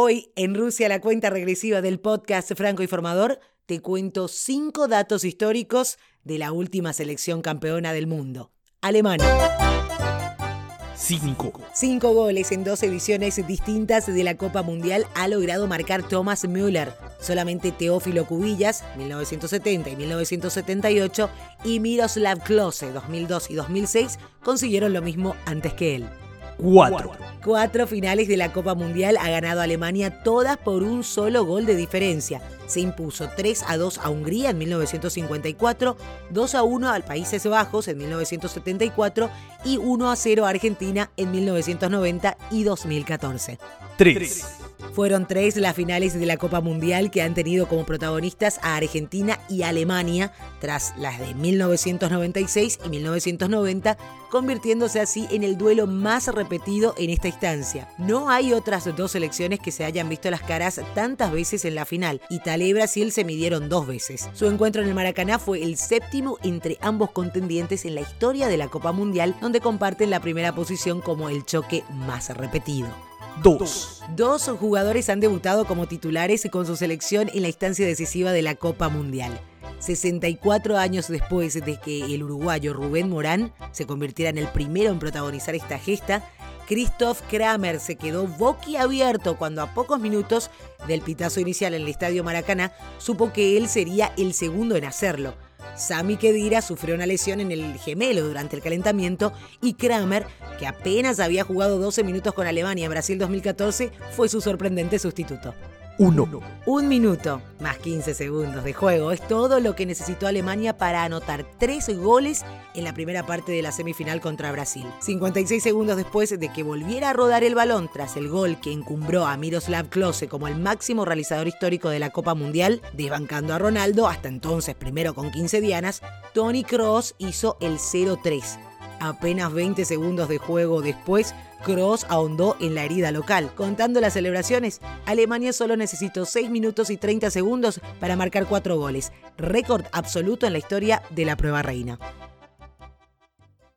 Hoy, en Rusia, la cuenta regresiva del podcast Franco Informador, te cuento cinco datos históricos de la última selección campeona del mundo, Alemania. Cinco. Cinco goles en dos ediciones distintas de la Copa Mundial ha logrado marcar Thomas Müller. Solamente Teófilo Cubillas, 1970 y 1978, y Miroslav Klose, 2002 y 2006, consiguieron lo mismo antes que él. Cuatro. Cuatro finales de la Copa Mundial ha ganado Alemania, todas por un solo gol de diferencia. Se impuso 3 a 2 a Hungría en 1954, 2 a 1 al Países Bajos en 1974 y 1 a 0 a Argentina en 1990 y 2014. 3. Fueron tres las finales de la Copa Mundial que han tenido como protagonistas a Argentina y Alemania, tras las de 1996 y 1990, convirtiéndose así en el duelo más repetido en esta instancia. No hay otras dos selecciones que se hayan visto las caras tantas veces en la final. Italia y Brasil se midieron dos veces. Su encuentro en el Maracaná fue el séptimo entre ambos contendientes en la historia de la Copa Mundial, donde comparten la primera posición como el choque más repetido. Dos. Jugadores han debutado como titulares con su selección en la instancia decisiva de la Copa Mundial. 64 años después de que el uruguayo Rubén Morán se convirtiera en el primero en protagonizar esta gesta, Christoph Kramer se quedó boquiabierto cuando a pocos minutos del pitazo inicial en el Estadio Maracaná supo que él sería el segundo en hacerlo. Sami Khedira sufrió una lesión en el gemelo durante el calentamiento y Kramer, que apenas había jugado 12 minutos con Alemania en Brasil 2014, fue su sorprendente sustituto. Uno. Un minuto más 15 segundos de juego es todo lo que necesitó Alemania para anotar tres goles en la primera parte de la semifinal contra Brasil. 56 segundos después de que volviera a rodar el balón tras el gol que encumbró a Miroslav Klose como el máximo realizador histórico de la Copa Mundial, desbancando a Ronaldo, hasta entonces primero con 15 dianas, Tony Kroos hizo el 0-3 Apenas 20 segundos de juego después, Cross ahondó en la herida local. Contando las celebraciones, Alemania solo necesitó 6 minutos y 30 segundos para marcar 4 goles, récord absoluto en la historia de la prueba reina.